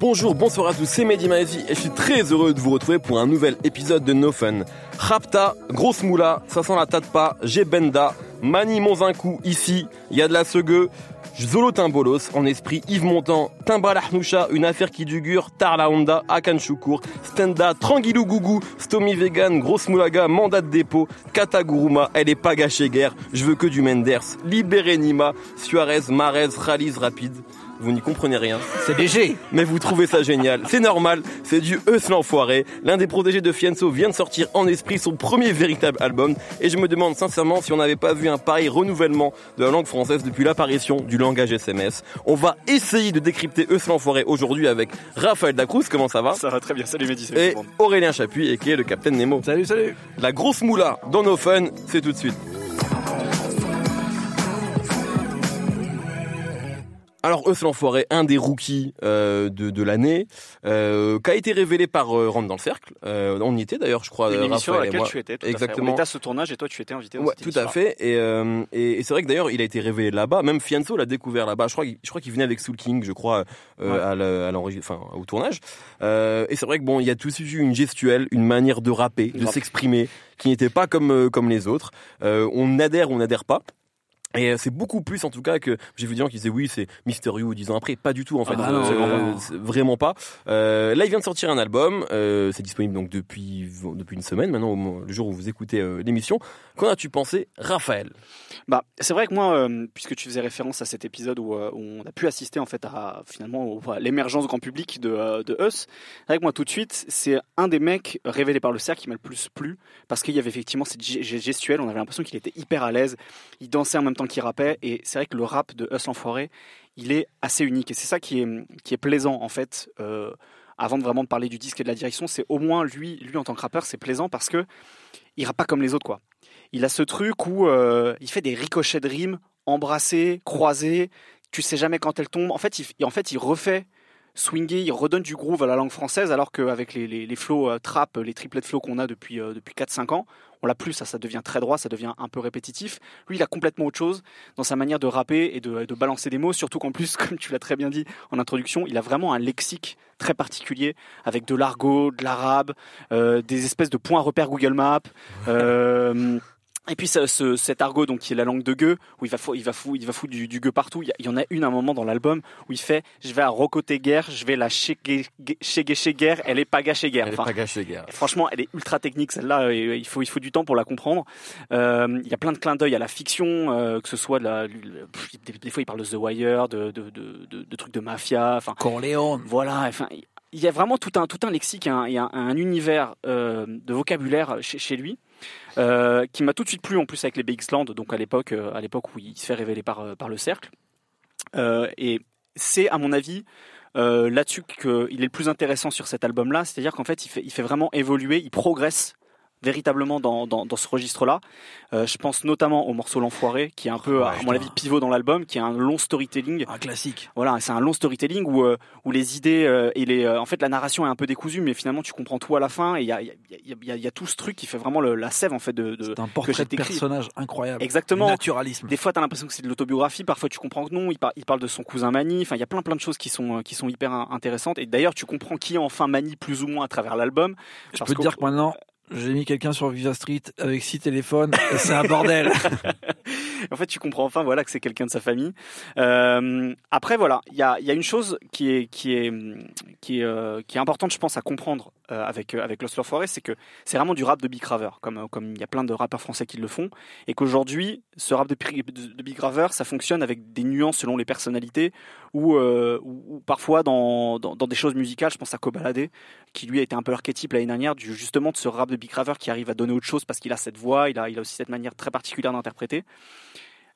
Bonjour, bonsoir à tous, c'est Mehdi et je suis très heureux de vous retrouver pour un nouvel épisode de No Fun. Rapta, grosse moula, ça sent la tatpa, j'ai Benda, Mani Monzinkou ici, il y a de la segue, Zolo Timbolos, en esprit Yves Montand, Timba Lahnoucha, une affaire qui dugure, Tarla Honda, Akan Stenda, Tranguilou Gougou, Stomy Vegan, Grosse Moulaga, Mandat de dépôt, Kataguruma, elle est pas gâchée guerre, je veux que du Menders, Libéré Nima, Suarez, Marez, Ralise Rapide vous n'y comprenez rien. C'est léger. Mais vous trouvez ça génial. C'est normal, c'est du Eus l'enfoiré. L'un des protégés de Fianso vient de sortir en esprit son premier véritable album. Et je me demande sincèrement si on n'avait pas vu un pareil renouvellement de la langue française depuis l'apparition du langage SMS. On va essayer de décrypter Eus l'enfoiré aujourd'hui avec Raphaël Dacruz. Comment ça va? Ça va très bien. Salut Mehdi. Et Aurélien Chapuis, et qui est le Capitaine Nemo. Salut, salut. La grosse moula dans nos fun, c'est tout de suite. Alors, Eus l'enfoiré, un des rookies euh, de, de l'année, euh, qui a été révélé par euh, Rentre dans le cercle. Euh, on y était d'ailleurs, je crois. Une émission à laquelle tu étais. Tout Exactement. À fait. On était à ce tournage et toi tu étais invité. dans Ouais, tout à fait. Et, euh, et, et c'est vrai que d'ailleurs, il a été révélé là-bas. Même Fianso l'a découvert là-bas. Je crois, qu'il- je crois qu'il venait avec Soul King, je crois, euh, Ouais. à enfin, au tournage. Euh, et c'est vrai que bon, il y a tout de suite eu une gestuelle, une manière de rapper, de s'exprimer, qui n'était pas comme comme les autres. Euh, on adhère ou on n'adhère pas. Et euh, c'est beaucoup plus en tout cas que j'ai vu des gens qui disaient oui c'est Mister You dix ans après. Pas du tout en fait. Ah non, Euh, non. vraiment pas. Euh, là il vient de sortir un album euh, c'est disponible donc depuis depuis une semaine maintenant au moment- le jour où vous écoutez euh, l'émission. Qu'en as-tu pensé Raphaël? Bah, c'est vrai que moi, euh, puisque tu faisais référence à cet épisode où, euh, où on a pu assister en fait à finalement au- à l'émergence grand public de, euh, de Us, c'est vrai que moi tout de suite, c'est un des mecs révélés par le cercle qui m'a le plus plu parce qu'il y avait effectivement cette ge- ge- gestuelle, on avait l'impression qu'il était hyper à l'aise, il dansait en même temps qu'il rappait et c'est vrai que le rap de Us l'enfoiré, il est assez unique et c'est ça qui est qui est plaisant en fait. euh, avant de vraiment parler du disque et de la direction, c'est au moins lui, lui en tant que rappeur, c'est plaisant parce que il rappe pas comme les autres quoi. Il a ce truc où euh, il fait des ricochets de rimes, embrassés, croisés. Tu sais jamais quand elles tombent. En fait, il, en fait, il refait swinguer, il redonne du groove à la langue française, alors qu'avec les, les, les euh, trap, les triplets de flows qu'on a depuis, euh, depuis 4-5 ans, on l'a plus, ça, devient très droit, ça devient un peu répétitif. Lui, il a complètement autre chose dans sa manière de rapper et de, de balancer des mots, surtout qu'en plus, comme tu l'as très bien dit en introduction, il a vraiment un lexique très particulier, avec de l'argot, de l'arabe, euh, des espèces de points repères Google Maps. Euh, et puis ce, ce- cet argot donc qui est la langue de gueux où il va fou- il va fou- il va foutre du, du gueux partout. Il y, a- il y en a une à un moment dans l'album où il fait je vais à Rocoté guerre, je vais la chez guerre, elle est pas gâchée guerre. elle est Enfin, pas gâchée gars Franchement, elle est ultra technique celle-là. et Il faut, il faut du temps pour la comprendre. Euh, Il y a plein de clins d'œil à la fiction, euh, que ce soit de la, pff, des, des fois il parle de The Wire, de, de, de, de- de trucs de mafia. Enfin, Corleone. voilà. Enfin, il y a vraiment tout un tout un lexique, un, et un, un univers euh, de vocabulaire chez, chez lui. Euh, qui m'a tout de suite plu en plus avec les BX Land, donc à l'époque, euh, à l'époque où il se fait révéler par, euh, le cercle. Et c'est à mon avis là-dessus qu'il est le plus intéressant sur cet album-là, c'est-à-dire qu'en fait, il fait vraiment évoluer, il progresse véritablement dans, dans, dans ce registre-là. Euh, je pense notamment au morceau L'Enfoiré, qui est un peu, Ouais, à mon avis, pivot dans l'album, qui est un long storytelling. Un classique. Voilà, c'est un long storytelling où, euh, où les idées euh, et les, en fait, la narration est un peu décousue, mais finalement, tu comprends tout à la fin. Et il y a, y, y, y tout ce truc qui fait vraiment le- la sève en fait de. de- C'est un portrait de personnage incroyable. Exactement. Naturalisme. Des fois, tu as l'impression que c'est de l'autobiographie. Parfois, tu comprends que non. Il, par- il parle de son cousin Mani. Enfin, il y a plein plein de choses qui sont qui sont hyper in- intéressantes. Et d'ailleurs, tu comprends qui est enfin Mani plus ou moins à travers l'album. Je peux te dire que maintenant, j'ai mis quelqu'un sur Viva Street avec six téléphones c'est un bordel. en fait, tu comprends enfin voilà que c'est quelqu'un de sa famille. Euh, après, voilà, il y a, y a une chose qui est qui est qui est euh, qui est importante, je pense, à comprendre euh, avec avec Lost Forest, c'est que c'est vraiment du rap de Big Raver, comme comme il y a plein de rappeurs français qui le font, et qu'aujourd'hui, ce rap de, Big Raver, ça fonctionne avec des nuances selon les personnalités, ou euh, parfois dans, dans des choses musicales. Je pense à Kobalade, qui lui a été un peu l'archétype l'année dernière, du justement de ce rap de Big Raver qui arrive à donner autre chose parce qu'il a cette voix, il a il a aussi cette manière très particulière d'interpréter.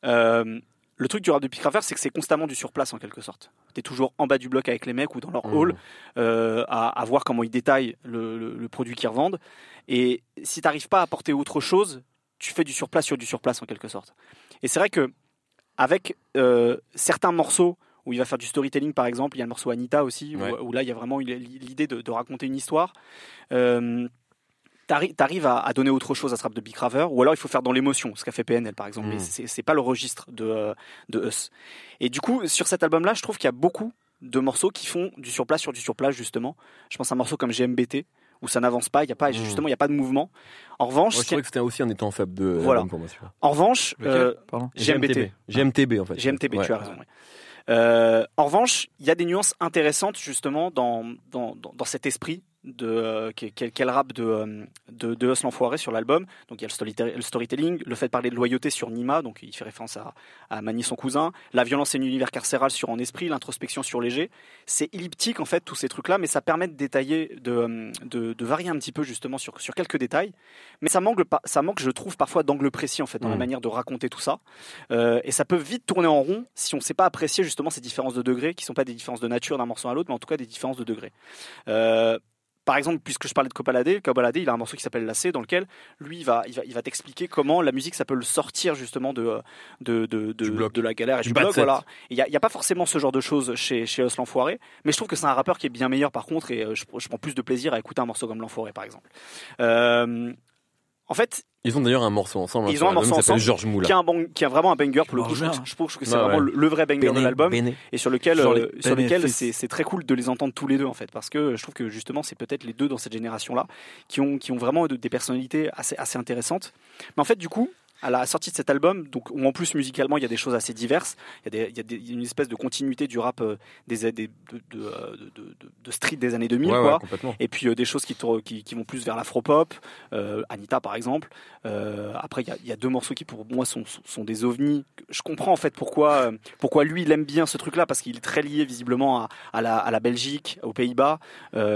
Euh, le truc du rap de Big Raver, c'est que c'est constamment du surplace en quelque sorte. T'es toujours en bas du bloc avec les mecs ou dans leur Mmh. hall euh, à, à voir comment ils détaillent le, le- le produit qu'ils revendent. Et si t'arrives pas à apporter autre chose, tu fais du surplace sur du surplace en quelque sorte. Et c'est vrai que avec euh, certains morceaux où il va faire du storytelling par exemple, il y a le morceau Anita aussi, où- là il y a vraiment l'idée de, de raconter une histoire. Euh, t'arri- t'arrives à, à donner autre chose à ce rap de Big Raver, ou alors il faut faire dans l'émotion, ce qu'a fait PNL par exemple. Mm. Mais c'est c'est pas le registre de euh, de Us. Et du coup, sur cet album-là, je trouve qu'il y a beaucoup de morceaux qui font du surplace sur du surplace justement. Je pense à un morceau comme GMBT où ça n'avance pas, il y a pas Mm. justement il y a pas de mouvement. En revanche, Moi, je trouvais que c'était aussi un étant faible de Voilà. en revanche, euh. GMBT. GMTB en fait. GMTB, Ouais. tu as raison. Euh, en revanche, il y a des nuances intéressantes justement dans, dans, dans, dans cet esprit de euh, quel, rap de, euh, de, de sur l'album. Donc il y a le, storyte- le storytelling, le fait de parler de loyauté sur Nima, donc il fait référence à, à Mani son cousin, la violence et l'univers carcéral sur En Esprit, l'introspection sur Léger. C'est elliptique en fait tous ces trucs-là, mais ça permet de détailler, de, euh, de, de varier un petit peu justement sur, sur quelques détails. Mais ça manque, ça manque, je trouve, parfois d'angle précis en fait dans la Mm. manière de raconter tout ça. Euh, et ça peut vite tourner en rond si on ne sait pas apprécier justement ces différences de degrés, qui ne sont pas des différences de nature d'un morceau à l'autre, mais en tout cas des différences de degrés. Euh, par exemple, puisque je parlais de Copaladé, Copaladé, il a un morceau qui s'appelle Lacé, dans lequel lui, il va, il va, il va t'expliquer comment la musique, ça peut le sortir justement de, de, de, de, Du bloc. de la galère et Du bloc. Voilà. Il n'y a, pas forcément ce genre de choses chez, chez Us l'Enfoiré, mais je trouve que c'est un rappeur qui est bien meilleur par contre, et euh, je, je prends plus de plaisir à écouter un morceau comme l'Enfoiré par exemple. Euh, en fait, Ils ont d'ailleurs un morceau ensemble. hein, Ils ont un morceau ensemble Georges Moula. qui a, un bang- qui a vraiment un banger pour le coup. Je trouve, bien. je trouve que c'est Ouais, vraiment ouais. le, vrai banger de l'album et sur lequel, euh, sur lequel c'est très cool de les entendre tous les deux en fait parce que je trouve que justement c'est peut-être les deux dans cette génération là qui ont qui ont vraiment de- des personnalités assez assez intéressantes. Mais en fait du coup à la sortie de cet album, donc où en plus musicalement il y a des choses assez diverses, il y a, des, il y a des- il y a une espèce de continuité du rap euh, des, des- de, de, euh, de- street des années 2000 Ouais, quoi. ouais, complètement. Et puis euh, des choses qui, tournent- qui, qui vont plus vers l'afropop, euh, Anita par exemple. Après, il y a, il y a deux morceaux qui pour moi sont, des ovnis. Je comprends en fait pourquoi, pourquoi lui il aime bien ce truc-là, parce qu'il est très lié visiblement à, à, la, à la Belgique, aux Pays-Bas,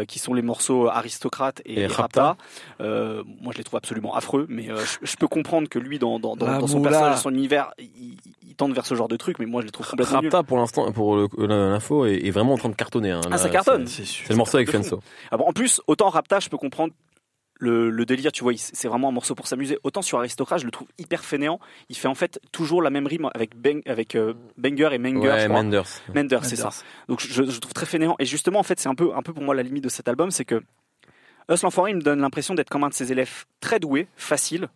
qui sont les morceaux Aristocrate et, Et Rapta. Rapta. Moi je les trouve absolument affreux, mais je, je peux comprendre que lui, dans, dans, dans, dans son moula. personnage, son univers, il, il tente vers ce genre de truc, mais moi je les trouve complètement nuls. Rapta pour l'instant, pour le- l'info, est, est vraiment en train de cartonner. hein, Ah, là, ça cartonne. c'est- le morceau avec. Fenso. Ah bon, en plus, autant Rapta, je peux comprendre le, le délire, tu vois, c'est vraiment un morceau pour s'amuser. Autant sur Aristocrate, je le trouve hyper fainéant. Il fait en fait toujours la même rime avec, bang, avec euh, Banger et Manger, je Ouais, crois. Menders. Mender, c'est ça. Donc je, je trouve très fainéant. Et justement, en fait, c'est un peu, un peu pour moi la limite de cet album, c'est que Us l'Enfoiré, il me donne l'impression d'être comme un de ses élèves très doué, facile,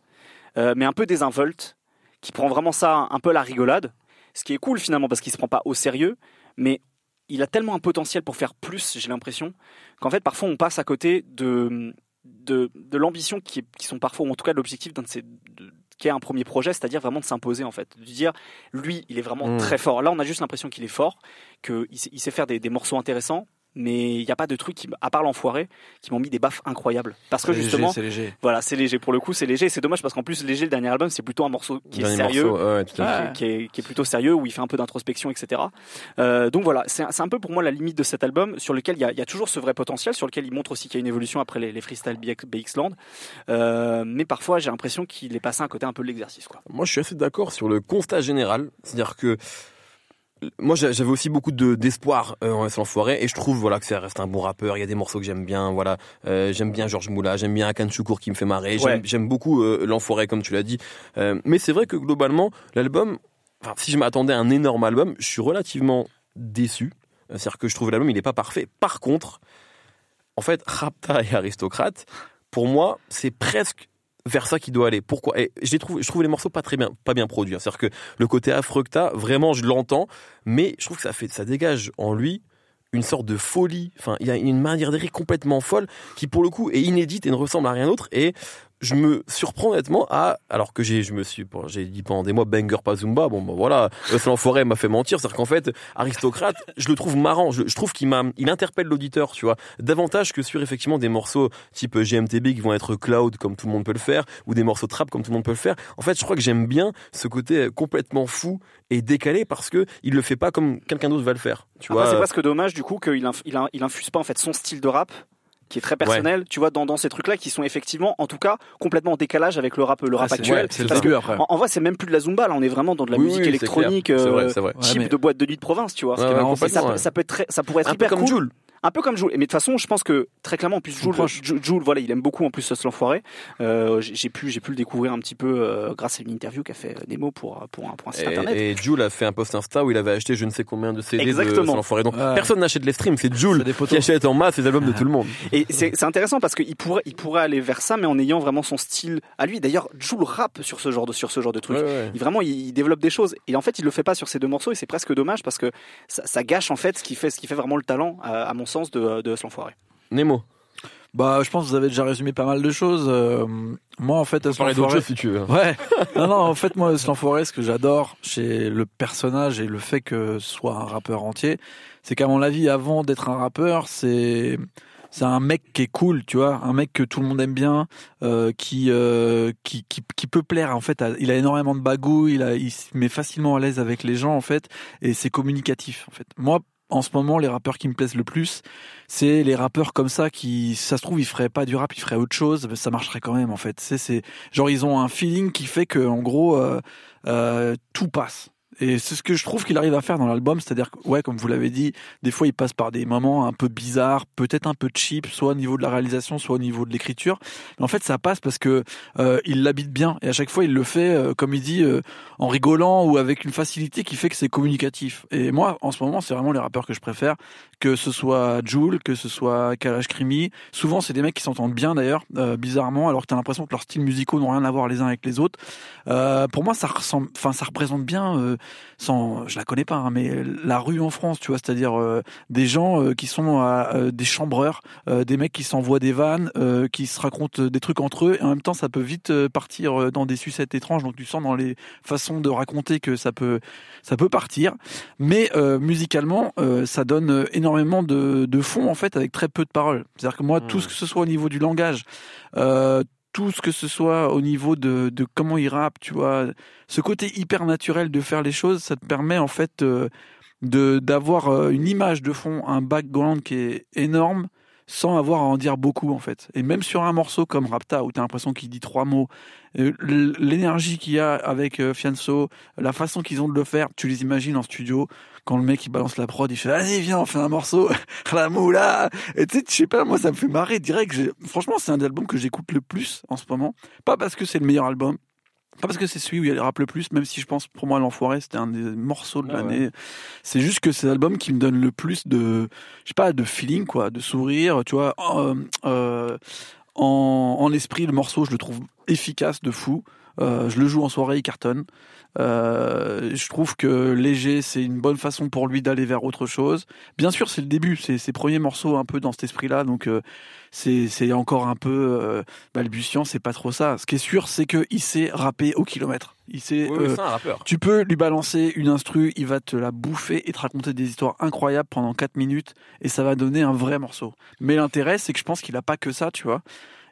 euh, mais un peu désinvolte, qui prend vraiment ça un peu à la rigolade. Ce qui est cool finalement, parce qu'il se prend pas au sérieux, mais il a tellement un potentiel pour faire plus, j'ai l'impression, qu'en fait, parfois, on passe à côté de, de, de l'ambition qui, est- qui sont parfois, ou en tout cas de l'objectif d'un de ces. de- qui est un premier projet, c'est-à-dire vraiment de s'imposer en fait, de dire lui il est vraiment Mm. très fort. Là on a juste l'impression qu'il est fort, qu'il sait, faire des, des morceaux intéressants, mais il n'y a pas de trucs qui, à part l'enfoiré, qui m'ont mis des baffes incroyables. Parce que justement, c'est léger. voilà, c'est léger pour le coup, c'est léger. C'est dommage parce qu'en plus léger le dernier album c'est plutôt un morceau qui est sérieux, morceau, ouais, tout à fait. Ouais. qui est, qui est plutôt sérieux, où il fait un peu d'introspection, etc. Euh, donc voilà, c'est un, un peu pour moi la limite de cet album, sur lequel il y a, il y a toujours ce vrai potentiel, sur lequel il montre aussi qu'il y a une évolution après les, les freestyle BX, BX Land. Euh, mais parfois, j'ai l'impression qu'il est passé à côté un peu de l'exercice. Quoi. Moi, je suis assez d'accord sur le constat général. C'est-à-dire que moi, j'a- j'avais aussi beaucoup de d'espoir euh, en l'enfoiré et je trouve voilà que ça reste un bon rappeur. Il y a des morceaux que j'aime bien. Voilà, Euh, j'aime bien Georges Moula, j'aime bien Akan Choukour qui me fait marrer. J'aime Ouais. j'aime beaucoup euh, l'enfoiré comme tu l'as dit. Euh, mais c'est vrai que globalement, l'album, enfin, si je m'attendais à un énorme album, je suis relativement déçu. C'est-à-dire que je trouve l'album il est pas parfait. Par contre, en fait, Rapta et Aristocrate, pour moi, c'est presque vers ça qu'il doit aller. Pourquoi? Et je trouve, je trouve les morceaux pas très bien, pas bien produits. hein. C'est-à-dire que le côté affreux vraiment, je l'entends, mais je trouve que ça fait, ça dégage en lui une sorte de folie. Enfin, il y a une manière d'écrire complètement folle qui, pour le coup, est inédite et ne ressemble à rien d'autre. Et je me surprends honnêtement à, alors que j'ai, je me suis, bon, j'ai dit pendant des mois banger pas Zumba. Bon, bah voilà, le l'enfoiré m'a fait mentir. C'est-à-dire qu'en fait, aristocrate, je le trouve marrant. Je, je trouve qu'il m'a, il interpelle l'auditeur, tu vois, davantage que sur effectivement des morceaux type GMTB qui vont être cloud comme tout le monde peut le faire ou des morceaux trap comme tout le monde peut le faire. En fait, je crois que j'aime bien ce côté complètement fou et décalé parce que il le fait pas comme quelqu'un d'autre va le faire. Tu Après, vois. c'est presque dommage du coup qu'il inf- il, in- il infuse pas en fait son style de rap qui est très personnel, tu vois, dans, dans ces trucs-là qui sont effectivement, en tout cas, complètement en décalage avec le rap, le rap Ah, c'est- actuel. ouais, C'est le début après. en, en vrai, c'est même plus de la zumba, là, on est vraiment dans de la Oui, musique oui, électronique, euh, vrai. Ouais, mais- de boîte de nuit de province, tu vois. Ça, peut- ouais. ça peut être très- ça pourrait être Un peu hyper comme cool. Un peu comme Jules. Mais de toute façon, je pense que très clairement, en plus, Jules, proches. Ju- Jules, voilà, il aime beaucoup en plus ce l'enfoiré. Euh, j'ai pu, j'ai pu le découvrir un petit peu euh, grâce à une interview qu'a fait Nemo pour pour un, pour un site internet. Et, et Jules a fait un post Insta où il avait acheté je ne sais combien de CD Exactement. de l'enfoiré. Donc Ouais. personne n'achète les streams, c'est Jules des qui achète en masse les albums de tout le monde. Et c'est c'est intéressant parce qu'il pourrait, il pourrait aller vers ça, mais en ayant vraiment son style à lui. D'ailleurs, Jules rappe sur ce genre de, sur ce genre de truc. Ouais, ouais. Il, vraiment, il, il développe des choses. Et en fait, il le fait pas sur ces deux morceaux. Et c'est presque dommage parce que ça, ça gâche en fait ce qui fait, ce qui fait vraiment le talent, à, à mon sens, de, de ce l'enfoiré. Nemo, Bah, je pense que vous avez déjà résumé pas mal de choses. Euh, moi, en fait, à ce parler si tu veux. Ouais. Non, non, en fait, moi, ce l'enfoiré, ce que j'adore chez le personnage et le fait que ce soit un rappeur entier, c'est qu'à mon avis, avant d'être un rappeur, c'est c'est un mec qui est cool, tu vois, un mec que tout le monde aime bien, euh, qui, euh, qui qui qui peut plaire. En fait, il a énormément de bagou, il a il se met facilement à l'aise avec les gens, en fait, et c'est communicatif, en fait. Moi. En ce moment, les rappeurs qui me plaisent le plus, c'est les rappeurs comme ça qui, si ça se trouve, ils feraient pas du rap, ils feraient autre chose, mais ça marcherait quand même en fait. C'est, c'est genre ils ont un feeling qui fait que en gros euh, euh, tout passe. Et c'est ce que je trouve qu'il arrive à faire dans l'album, c'est-à-dire que, ouais, comme vous l'avez dit, des fois il passe par des moments un peu bizarres, peut-être un peu cheap, soit au niveau de la réalisation, soit au niveau de l'écriture. En fait, ça passe parce que euh, il l'habite bien et à chaque fois il le fait, euh, comme il dit, euh, en rigolant ou avec une facilité qui fait que c'est communicatif. Et moi, en ce moment, c'est vraiment les rappeurs que je préfère, que ce soit Joule, que ce soit Kalash Krimi. Souvent, c'est des mecs qui s'entendent bien d'ailleurs, euh, bizarrement, alors que t'as l'impression que leurs styles musicaux n'ont rien à voir les uns avec les autres. Euh, pour moi, ça ressemble, enfin, ça représente bien, euh, sans, je la connais pas, hein, mais la rue en France, tu vois, c'est-à-dire euh, des gens euh, qui sont euh, des chambreurs, des mecs qui s'envoient des vannes, qui se racontent des trucs entre eux, et en même temps, ça peut vite partir dans des sucettes étranges. Donc, tu sens dans les façons de raconter que ça peut, ça peut partir. Mais musicalement, ça donne énormément de, de fond en fait, avec très peu de paroles. C'est-à-dire que moi, Hmm. tout ce que ce soit au niveau du langage. Tout ce que ce soit au niveau de, de comment il rappe, tu vois, ce côté hyper naturel de faire les choses, ça te permet en fait euh, de d'avoir euh, une image de fond, un background qui est énorme, sans avoir à en dire beaucoup en fait. Et même sur un morceau comme Rapta où t'as l'impression qu'il dit trois mots, euh, l'énergie qu'il y a avec euh, Fianso, la façon qu'ils ont de le faire, tu les imagines en studio quand le mec il balance la prod, il fait vas-y viens on fait un morceau, la moula. Et tu sais, je sais pas, moi ça me fait marrer direct. Franchement, c'est un des albums que j'écoute le plus en ce moment. Pas parce que c'est le meilleur album. Pas parce que c'est celui où il y a les rap le plus, même si je pense pour moi l'enfoiré c'était un des morceaux de Ah ouais. l'année. C'est juste que c'est l'album qui me donne le plus de, je sais pas, de feeling quoi, de sourire. Tu vois, euh, euh, en, en esprit le morceau je le trouve efficace de fou. Euh, je le joue en soirée, il cartonne. Euh, je trouve que léger, c'est une bonne façon pour lui d'aller vers autre chose. Bien sûr, c'est le début, c'est ses premiers morceaux un peu dans cet esprit-là, donc euh, c'est encore un peu balbutiant, c'est pas trop ça. Ce qui est sûr, c'est que il sait rapper au kilomètre. Il sait. Oui, oui, c'est un rappeur. tu peux lui balancer une instru, il va te la bouffer et te raconter des histoires incroyables pendant 4 minutes et ça va donner un vrai morceau. Mais l'intérêt, c'est que je pense qu'il a pas que ça, tu vois.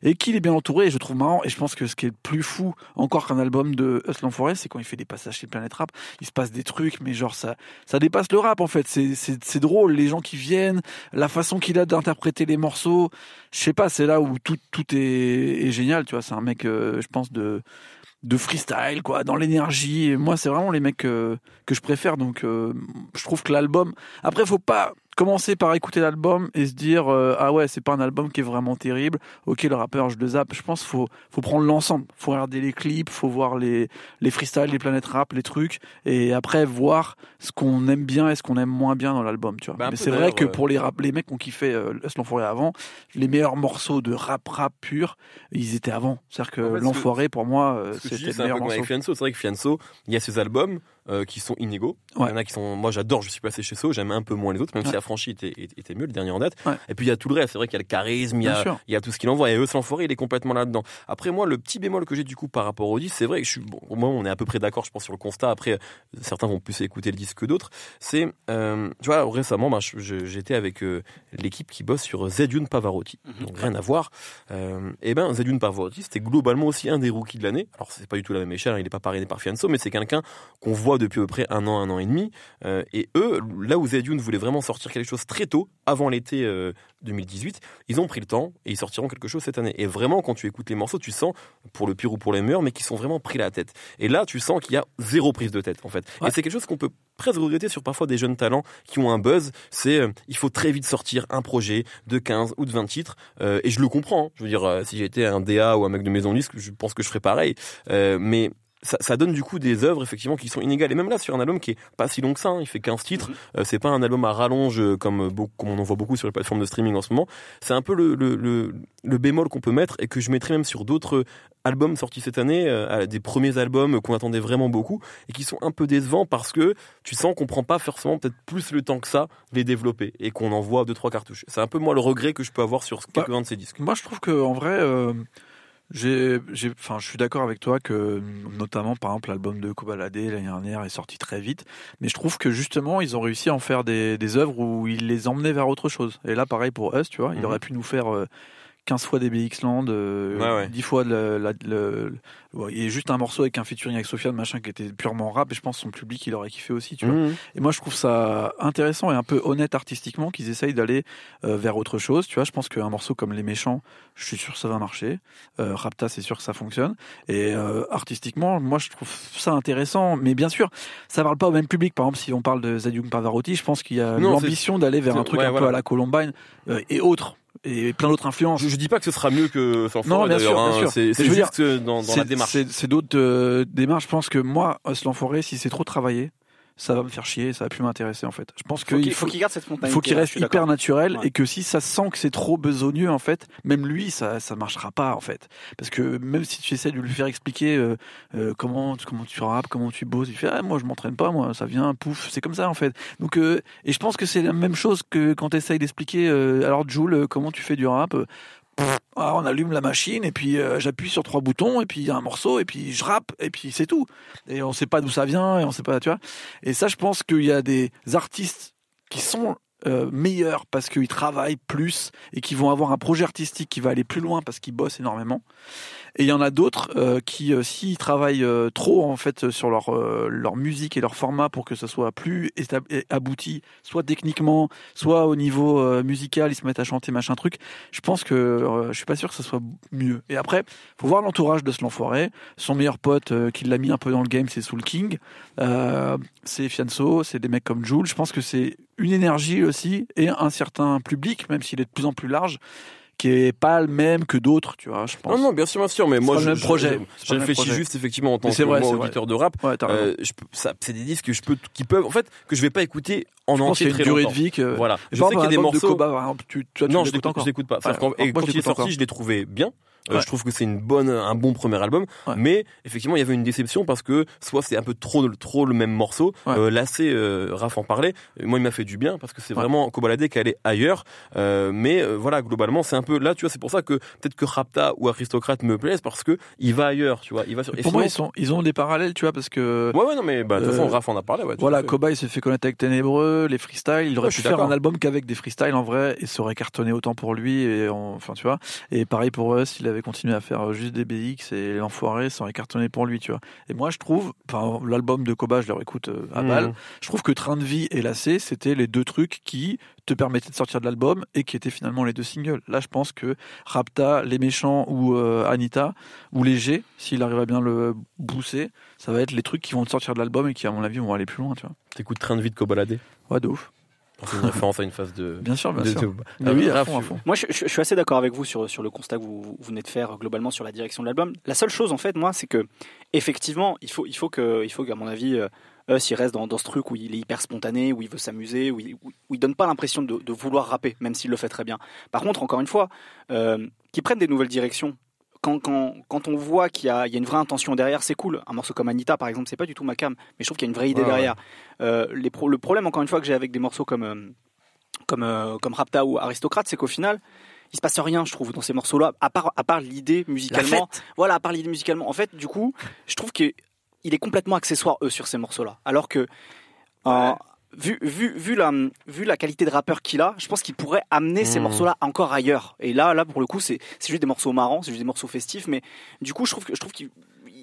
Et qu'il est bien entouré, et je trouve marrant. Et je pense que ce qui est le plus fou, encore qu'un album de Us l'Enfoiré, c'est quand il fait des passages chez Planet Rap. Il se passe des trucs, mais genre ça, ça dépasse le rap en fait. C'est, drôle, les gens qui viennent, la façon qu'il a d'interpréter les morceaux. Je sais pas, c'est là où tout, tout est, est génial, tu vois. C'est un mec, euh, je pense, de, de freestyle, quoi, dans l'énergie. Moi, c'est vraiment les mecs euh, que je préfère. Donc, euh, je trouve que l'album. Après, faut pas commencer par écouter l'album et se dire euh, ah ouais, c'est pas un album qui est vraiment terrible. Ok, le rappeur, je le zappe. Je pense faut faut prendre l'ensemble. Faut regarder les clips, faut voir les les freestyles, les planètes rap, les trucs, et après voir ce qu'on aime bien et ce qu'on aime moins bien dans l'album. Tu vois. Bah, Mais c'est vrai que pour les rap, les mecs qui ont kiffé euh, l'enfoiré avant, les meilleurs morceaux de rap rap pur, ils étaient avant. C'est-à-dire que En fait, ce que- l'enfoiré pour moi, euh, c'était le c'est meilleur morceau. C'est vrai que Fianso, il y a ses albums euh, qui sont inégaux. Ouais. Il y en a qui sont. Moi, j'adore. Je suis passé chez So. J'aime un peu moins les autres, même Ouais. si Affranchi était, était, mieux le dernier en date. Ouais. Et puis il y a tout le reste. C'est vrai qu'il y a le charisme, il y a, sûr. il y a tout ce qu'il envoie. Et eux, l'enfoiré, il est complètement là-dedans. Après, moi, le petit bémol que j'ai du coup par rapport au disque, c'est vrai que je suis. Bon, moins, on est à peu près d'accord, je pense, sur le constat. Après, certains vont plus écouter le disque que d'autres. C'est, euh, tu vois, récemment, bah, je- j'étais avec euh, l'équipe qui bosse sur Zedune Pavarotti. Mhm. Donc rien à voir. Et ben, Zedune Pavarotti, c'était globalement aussi un des rookies de l'année. Alors, c'est pas du tout la même échelle. hein, il est pas parrainé par Fianso, mais c'est quelqu'un qu'on voit depuis à peu près un an, un an et demi. Euh, et eux, là où Zedune voulait vraiment sortir quelque chose très tôt, avant l'été 2018, ils ont pris le temps et ils sortiront quelque chose cette année. Et vraiment, quand tu écoutes les morceaux, tu sens, pour le pire ou pour les meilleurs, mais qui sont vraiment pris la tête. Et là, tu sens qu'il y a zéro prise de tête, en fait. Et c'est quelque chose qu'on peut presque regretter sur parfois des jeunes talents qui ont un buzz. C'est, euh, il faut très vite sortir un projet de 15 ou de 20 titres. Euh, et je le comprends. Hein. Je veux dire, euh, si j'étais un DA ou un mec de maison disque, je pense que je ferais pareil. mais ça, ça, donne du coup des œuvres effectivement qui sont inégales. Et même là sur un album qui est pas si long que ça hein, il fait 15 titres mhm. euh, c'est pas un album à rallonge euh, comme euh, comme on en voit beaucoup sur les plateformes de streaming en ce moment. C'est un peu le, le, le, le bémol qu'on peut mettre et que je mettrais même sur d'autres albums sortis cette année des premiers albums qu'on attendait vraiment beaucoup et qui sont un peu décevants parce que tu sens qu'on prend pas forcément peut-être plus le temps que ça les développer et qu'on envoie deux trois cartouches. C'est un peu moi le regret que je peux avoir sur bah, quelques-uns de ces disques. moi je trouve que en vrai j'ai, enfin, je suis d'accord avec toi que, notamment, par exemple, l'album de Kobalade l'année dernière est sorti très vite, mais je trouve que justement, ils ont réussi à en faire des, des œuvres où ils les emmenaient vers autre chose. Et là, pareil pour Us, tu vois, il mhm. aurait pu nous faire euh, 15 fois DBX Land, euh, 10 fois le, le, le, il y a juste un morceau avec un featuring avec Sofiane machin qui était purement rap et je pense que son public il aurait kiffé aussi tu vois. Mmh. et moi je trouve ça intéressant et un peu honnête artistiquement qu'ils essayent d'aller euh, vers autre chose tu vois. Je pense qu'un morceau comme Les Méchants je suis sûr que ça va marcher. Euh, Rapta c'est sûr que ça fonctionne. Et euh, artistiquement moi je trouve ça intéressant. Mais bien sûr ça parle pas au même public. Par exemple si on parle de Zadium Pavarotti je pense qu'il y a l'ambition d'aller vers un truc un peu à la Columbine euh, et autre et plein d'autres influences. Je, je, dis pas que ce sera mieux que Sans Non, bien sûr, hein. C'est juste dans, dans la démarche. C'est d'autres euh, démarches. Je pense que moi, L'Enfoiré, si c'est trop travaillé, ça va me faire chier, ça va plus m'intéresser en fait. Je pense qu'il faut qu'il garde cette spontanéité. Il faut qu'il reste hyper naturel et que si ça sent que c'est trop besogneux en fait, même lui ça ça marchera pas en fait. Parce que même si tu essaies de lui faire expliquer euh, euh, comment comment tu rappes, comment tu bosses, il fait ah, moi je m'entraîne pas moi, ça vient pouf, c'est comme ça en fait. Donc euh, et je pense que c'est la même chose que quand tu essayes d'expliquer alors Jules comment tu fais du rap ah, on allume la machine et puis euh, j'appuie sur trois boutons et puis il y a un morceau et puis je rappe et puis c'est tout. Et on sait pas d'où ça vient et on sait pas, tu vois. Et ça, je pense qu'il y a des artistes qui sont euh, meilleurs parce qu'ils travaillent plus et qui vont avoir un projet artistique qui va aller plus loin parce qu'ils bossent énormément. Et il y en a d'autres euh, qui, euh, s'ils travaillent euh, trop en fait sur leur leur musique et leur format pour que ça soit plus abouti, soit techniquement, soit au niveau musical, ils se mettent à chanter machin truc. Je pense que je suis pas sûr que ça soit mieux. Et après, faut voir l'entourage de ce l'enfoiré. Son meilleur pote qui l'a mis un peu dans le game, c'est Soul King. c'est Fianso, c'est des mecs comme Jules. Je pense que c'est une énergie aussi et un certain public, même s'il est de plus en plus large qui est pas le même que d'autres, tu vois, je pense. Non, non, bien sûr, bien sûr, mais moi, je, projet. Je, réfléchis juste effectivement en tant que vrai, moi, auditeur de rap. Ouais, euh, c'est des disques que je peux, qui peuvent, en fait, que je vais pas écouter en entier très durée de vie que. Voilà. Je sais qu'il y a des morceaux. tu, tu, non, je l'écoute pas. et quand il est sorti, je l'ai trouvé bien. Euh, je trouve que c'est une bonne, un bon premier album, mais effectivement il y avait une déception parce que soit c'est un peu trop, trop le même morceau. Euh, là c'est euh, Raph en parlait. Moi il m'a fait du bien parce que c'est vraiment Kobalade qui allait ailleurs. Euh, mais euh, voilà globalement c'est un peu là tu vois c'est pour ça que peut-être que Rapta ou Aristocrate me plaisent parce que il va ailleurs tu vois. Il va sur. pour moi ils sont, ils ont des parallèles tu vois parce que. Ouais ouais non mais bah, de toute façon Raph en a parlé. Ouais, voilà Koba il s'est fait connaître avec Ténébreux, les freestyles. Il aurait pu faire un album qu'avec des freestyles en vrai et ça aurait cartonné autant pour lui et enfin tu vois. Et pareil pour eux s'il avait continué à faire juste des BX et l'enfoiré sans cartonné pour lui, tu vois. Et moi, je trouve, enfin, l'album de Koba, je le réécoute euh, à mmh. balle. Je trouve que Train de vie et Lacé, c'était les deux trucs qui te permettaient de sortir de l'album et qui étaient finalement les deux singles. Là, je pense que Rapta, Les Méchants ou euh, Anita ou Léger, s'il arrive à bien le bousser, ça va être les trucs qui vont te sortir de l'album et qui, à mon avis, vont aller plus loin, tu vois. T'écoutes Train de vie de Kobalade Ouais, de ouf. C'est une référence à une phase de. Bien sûr, bien sûr. Ah oui, à fond, à fond. Moi, je, je, suis assez d'accord avec vous sur, sur le constat que vous, vous, venez de faire globalement sur la direction de l'album. La seule chose, en fait, moi, c'est que, effectivement, il faut, il faut que, il faut qu'à mon avis, euh, s'il reste dans, dans, ce truc où il est hyper spontané, où il veut s'amuser, où il, où, il donne pas l'impression de, de, vouloir rapper, même s'il le fait très bien. Par contre, encore une fois, euh, qu'il prenne des nouvelles directions quand, quand, quand, on voit qu'il y, y, a une vraie intention derrière, c'est cool. Un morceau comme Anita, par exemple, c'est pas du tout ma cam, mais je trouve qu'il y a une vraie idée ouais, derrière. Ouais. Euh, les pro le problème, encore une fois, que j'ai avec des morceaux comme euh, comme, euh, comme Rapta ou Aristocrate, c'est qu'au final, il se passe rien, je trouve, dans ces morceaux-là, à part, à part l'idée musicalement. Voilà, à part l'idée musicalement. En fait, du coup, je trouve qu'il est complètement accessoire, eux, sur ces morceaux-là. Alors que, vu, vu, vu, la, vu la qualité de rappeur qu'il a, je pense qu'il pourrait amener mmh. ces morceaux-là encore ailleurs. Et là, là, pour le coup, c'est juste des morceaux marrants, c'est juste des morceaux festifs, mais du coup, je trouve que, je trouve qu'il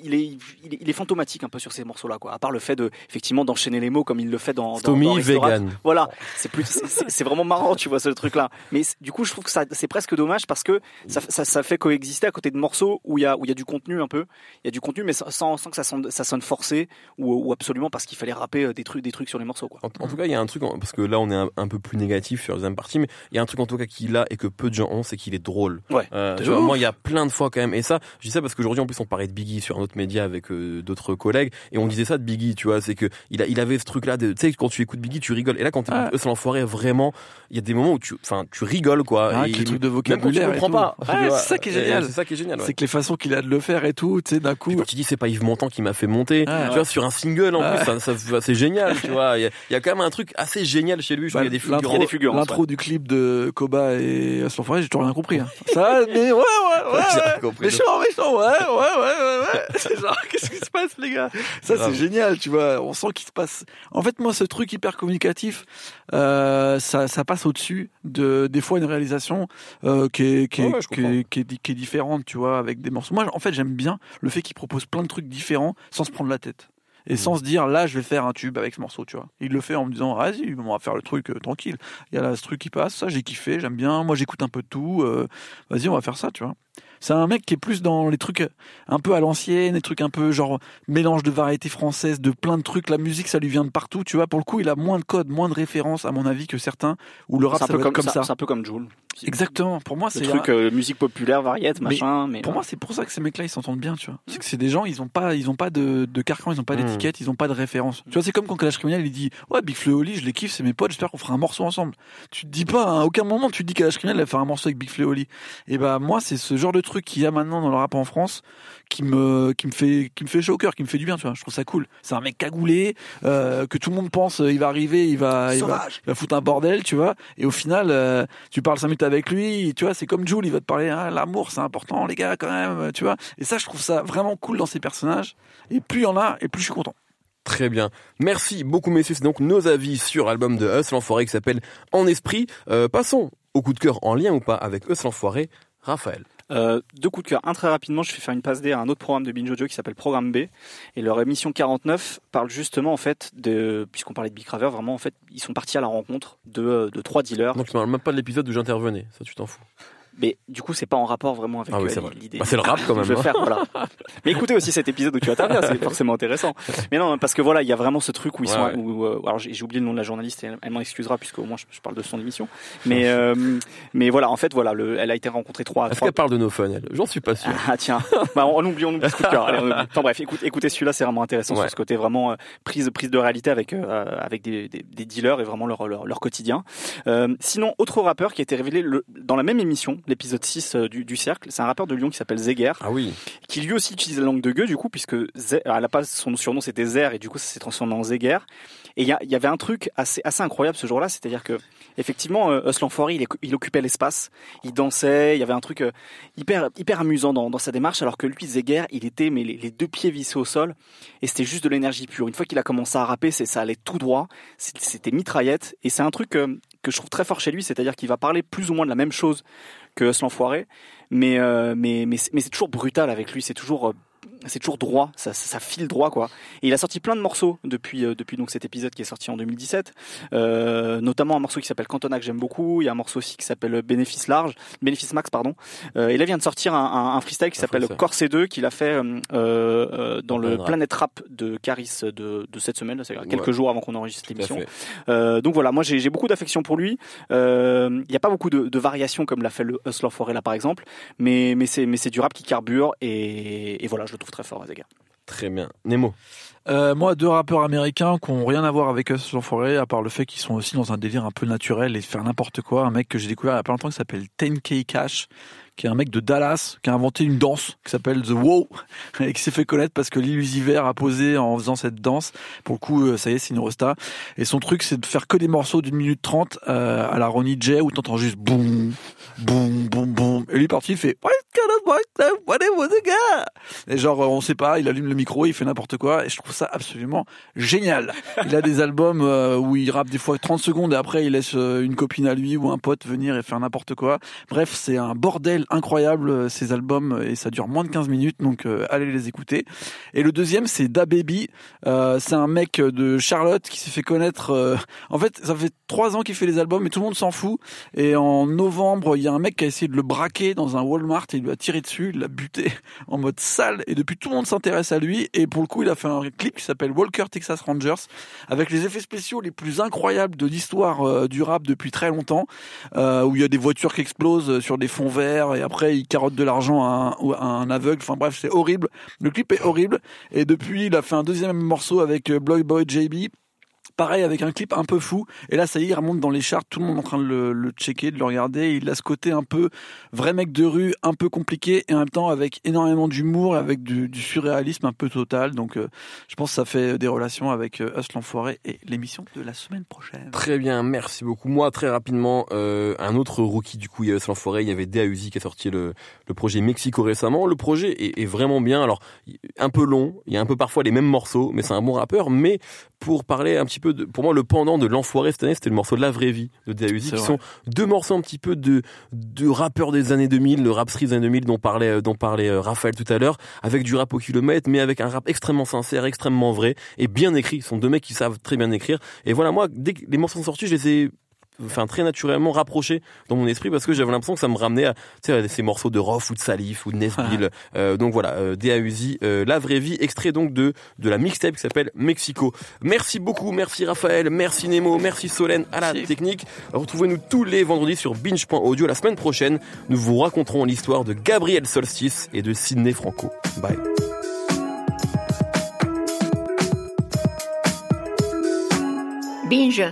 il est, il est, il est fantomatique un peu sur ces morceaux-là, quoi. À part le fait de, effectivement, d'enchaîner les mots comme il le fait dans, dans, Stomy, dans Restaurant. vegan. Voilà, c'est plus, c'est- vraiment marrant, tu vois, ce truc-là. Mais du coup, je trouve que ça, c'est presque dommage parce que ça, ça, ça fait coexister à côté de morceaux où il y a, où il y a du contenu un peu. Il y a du contenu, mais sans, sans que ça sonne, ça sonne forcé ou, ou absolument parce qu'il fallait rapper euh, des trucs, des trucs sur les morceaux, quoi. En, en tout cas, il y a un truc, parce que là, on est un, un peu plus négatif sur la deuxième partie, mais il y a un truc en tout cas qu'il a et que peu de gens ont, c'est qu'il est drôle. Ouais. Euh, vois, moi, il y a plein de fois quand même, et ça, je dis ça parce qu'aujourd'hui, en plus, on parlait de Biggie sur un autre média avec euh, d'autres collègues, et on disait ça de Biggie, tu vois, c'est que il, a, il avait ce truc-là, de- tu sais, quand tu écoutes Biggie, tu rigoles, et là, quand tu écoutes Eus l'enfoiré, vraiment, il y a des moments où tu, enfin, tu rigoles, quoi. Ah, et trucs de même quand tu vocabulaire. comprends pas. Vois. c'est ça qui est génial. C'est ça qui est génial. ouais. C'est que les façons qu'il a de le faire et tout, tu sais, d'un coup. Quand tu dis c'est pas Yves Montand qui m'a fait monter, tu vois, sur un single en plus, ça, ça- c'est génial, tu vois. Il y, a, il y a quand même un truc assez génial chez lui. Bah. Il y a des fulgurances, L'intro du clip de Koba et Aslan j'ai toujours rien compris. hein. Ça, mais ouais, ouais, ouais. Méchant, méchant, ouais, ouais, ouais, ouais, ouais. C'est genre, qu'est-ce qui se passe, les gars? Ça, c'est génial, tu vois. On sent qu'il se passe. En fait, moi, ce truc hyper communicatif, euh, ça, ça passe au-dessus de des fois une réalisation euh, qui est qui est, Ouais, ouais, je qui est, qui est di- qui est différente, tu vois, avec des morceaux. Moi, en fait, j'aime bien le fait qu'il propose plein de trucs différents sans se prendre la tête. Et sans se dire là je vais faire un tube avec ce morceau tu vois. Il le fait en me disant vas-y on va faire le truc euh, tranquille. Il y a là ce truc qui passe, ça j'ai kiffé, j'aime bien, moi j'écoute un peu de tout, euh, vas-y on va faire ça tu vois. C'est un mec qui est plus dans les trucs un peu à l'ancienne, des trucs un peu genre mélange de variétés françaises, de plein de trucs. La musique, ça lui vient de partout, tu vois. Pour le coup, il a moins de codes, moins de références, à mon avis, que certains où le rap, C'est un ça peu va comme, être comme ça. C'est un peu comme Joule. Exactement. Pour moi, Le c'est truc un- euh, musique populaire, variette, machin. Mais, pour moi, c'est pour ça que ces mecs-là, ils s'entendent bien, tu vois. C'est que c'est des gens, ils ont pas, ils ont pas de, de carcan, ils ont pas Mm. d'étiquette, ils ont pas de référence. Tu vois, c'est comme quand Kalash Criminel, il dit, ouais, Big Flo et Oli, je les kiffe, c'est mes potes, j'espère qu'on fera un morceau ensemble. Tu te dis pas, à aucun moment, tu te dis Kalash Criminel va faire un morceau avec Big Flo et Oli. Et bah, moi, c'est ce genre de truc qu'il y a maintenant dans le rap en France, qui me, qui me fait, qui me fait chaud au cœur, qui me fait du bien, tu vois. Je trouve ça cool. C'est un mec cagoulé, euh, que tout le monde pense, euh, il va arriver, il va, il va, Sauvage. il va foutre un bordel, tu vois. Et au final, euh, tu parles cinq minutes avec lui, tu vois, c'est comme Jules, il va te parler, ah, l'amour, c'est important, les gars, quand même, tu vois. Et ça, je trouve ça vraiment cool dans ces personnages. Et plus il y en a, et plus je suis content. Très bien. Merci beaucoup, messieurs. C'est donc nos avis sur l'album de Us, l'enfoiré, qui s'appelle En Esprit. Euh, passons au coup de cœur en lien ou pas avec Us, l'enfoiré. Raphaël. Euh, deux coups de cœur. Un très rapidement, je vais faire une passe D à un autre programme de Binge Audio qui s'appelle Programme B. Et leur émission 49 parle justement, en fait, de, puisqu'on parlait de Big Raver, vraiment, en fait, ils sont partis à la rencontre de, de trois dealers. Donc, tu parles même pas de l'épisode où j'intervenais. Ça, tu t'en fous. Mais du coup, c'est pas en rapport vraiment avec Ah oui, euh, l'idée. Bah, c'est le rap quand même. Je vais hein. faire, voilà. Mais écoutez aussi cet épisode où tu interviens, c'est forcément intéressant. Mais non, parce que voilà, il y a vraiment ce truc où ils Ouais, sont, ouais. où, euh, alors j'ai oublié le nom de la journaliste elle, elle m'en excusera puisque au moins je, je parle de son émission. Mais euh, mais voilà, en fait voilà, le, elle a été rencontrée trois. Est-ce qu'elle parle de nos fun, elle? J'en suis pas sûr. ah tiens, bah, on oublie, on oublie ce cœur. On. Enfin bref, écoute, écoutez celui-là, c'est vraiment intéressant Ouais. sur ce côté vraiment euh, prise prise de réalité avec euh, avec des, des, des dealers et vraiment leur leur, leur quotidien. Euh, sinon, autre rappeur qui a été révélé le, dans la même émission, l'épisode 6 euh, du, du cercle, c'est un rappeur de Lyon qui s'appelle Zeger, Ah oui. qui lui aussi utilise la langue de gueux du coup puisque à la base son surnom c'était Zer et du coup ça s'est transformé en Zeger. Et il y, avait un truc assez, assez incroyable ce jour-là, c'est-à-dire que effectivement, euh, Us l'enfoiré, il, il occupait l'espace, il dansait, il y avait un truc euh, hyper, hyper amusant dans, dans sa démarche, alors que lui, Zeger, il était mais les, les deux pieds vissés au sol, et c'était juste de l'énergie pure. Une fois qu'il a commencé à rapper, ça allait tout droit, c'était mitraillette, et c'est un truc euh, que je trouve très fort chez lui, c'est-à-dire qu'il va parler plus ou moins de la même chose que Us l'enfoiré, mais euh, mais mais mais c'est toujours brutal avec lui, c'est toujours euh, c'est toujours droit, ça, ça, ça file droit quoi. Et il a sorti plein de morceaux depuis euh, depuis donc cet épisode qui est sorti en 2017, euh, notamment un morceau qui s'appelle Cantona que j'aime beaucoup. Il y a un morceau aussi qui s'appelle Bénéfice large, Bénéfice max pardon. Euh, et là il vient de sortir un, un, un freestyle qui s'appelle. Corset 2 qu'il a fait euh, euh, dans le Planète Rap. De Caris de, de cette semaine, c'est quelques Ouais. jours avant qu'on enregistre l'émission. Euh, donc voilà, moi j'ai beaucoup d'affection pour lui. Euh, Il n'y a pas beaucoup de, de variations comme l'a fait le Hustler Forêt là par exemple, mais mais c'est mais c'est du rap qui carbure et, et voilà, je le trouve très fort, Zega. Très bien. Nemo. Euh, moi, deux rappeurs américains qui ont rien à voir avec Us l'enfoiré, à part le fait qu'ils sont aussi dans un délire un peu naturel et faire n'importe quoi. Un mec que j'ai découvert il y a pas longtemps qui s'appelle 10K Cash, qui est un mec de Dallas, qui a inventé une danse qui s'appelle The Wow, et qui s'est fait connaître parce que Lil Uzi Vert a posé en faisant cette danse. Pour le coup, euh, ça y est, c'est une resta. Et son truc, c'est de faire que des morceaux d'une minute trente euh, à la Ronnie J où t'entends juste boum, boum, boum, boum. Et lui parti, il fait guy? Et genre, on sait pas, il allume le micro, il fait n'importe quoi, et je trouve ça absolument génial. Il a des albums euh, où il rappe des fois 30 secondes et après il laisse euh, une copine à lui ou un pote venir et faire n'importe quoi. Bref, c'est un bordel incroyable euh, ces albums et ça dure moins de 15 minutes, donc allez les écouter. Et le deuxième, c'est Da Baby. c'est un mec de Charlotte qui s'est fait connaître. en fait, ça fait trois ans qu'il fait les albums, mais tout le monde s'en fout. Et en novembre, il y a un mec qui a essayé de le braquer dans un Walmart et il lui a tiré dessus, il l'a buté en mode sale. Et depuis, tout le monde s'intéresse à lui. Et pour le coup, il a fait un clip qui s'appelle Walker Texas Rangers avec les effets spéciaux les plus incroyables de l'histoire euh, du rap depuis très longtemps, euh, où il y a des voitures qui explosent sur des fonds verts et après il carotte de l'argent à, un aveugle. Enfin bref, c'est horrible. Le clip est horrible. Et depuis, il a fait un deuxième morceau avec euh, Bloy Boy JB pareil avec un clip un peu fou. Et là ça y est il remonte dans les charts. Tout le monde est en train de le, checker de le regarder. Il a ce côté un peu vrai mec de rue un peu compliqué et en même temps avec énormément d'humour avec du, surréalisme un peu total. Donc euh, je pense que ça fait des relations avec euh, Us l'enfoiré et l'émission de la semaine prochaine. Très bien merci beaucoup. Moi très rapidement euh, un autre rookie du coup il y a Us l'enfoiré. Il y avait Uzi qui a sorti le, le projet Mexico récemment. Le projet est, est vraiment bien. Alors un peu long il y a un peu parfois les mêmes morceaux mais c'est un bon rappeur. Mais pour parler un petit peu de, pour moi, le pendant de l'enfoiré cette année, c'était le morceau de La Vraie Vie de Uzi, qui sont deux morceaux un petit peu de, de rappeurs des années 2000, le rap street des années 2000 dont parlait, dont parlait euh, Raphaël tout à l'heure, avec du rap au kilomètre, mais avec un rap extrêmement sincère, extrêmement vrai et bien écrit. Ce sont deux mecs qui savent très bien écrire. Et voilà, moi, dès que les morceaux sont sortis, je les ai enfin très naturellement rapproché dans mon esprit parce que j'avais l'impression que ça me ramenait à, ces morceaux de Roth ou de Salif ou de Nesbill. euh, donc voilà, euh, DAUZI, euh, la vraie vie, extrait donc de de la mixtape qui s'appelle Mexico. Merci beaucoup, merci Raphaël, merci Nemo, merci Solène à la technique. Retrouvez-nous tous les vendredis sur binge.audio. La semaine prochaine, nous vous raconterons l'histoire de Gabriel Solstice et de Sidney Franco. Bye. Binge.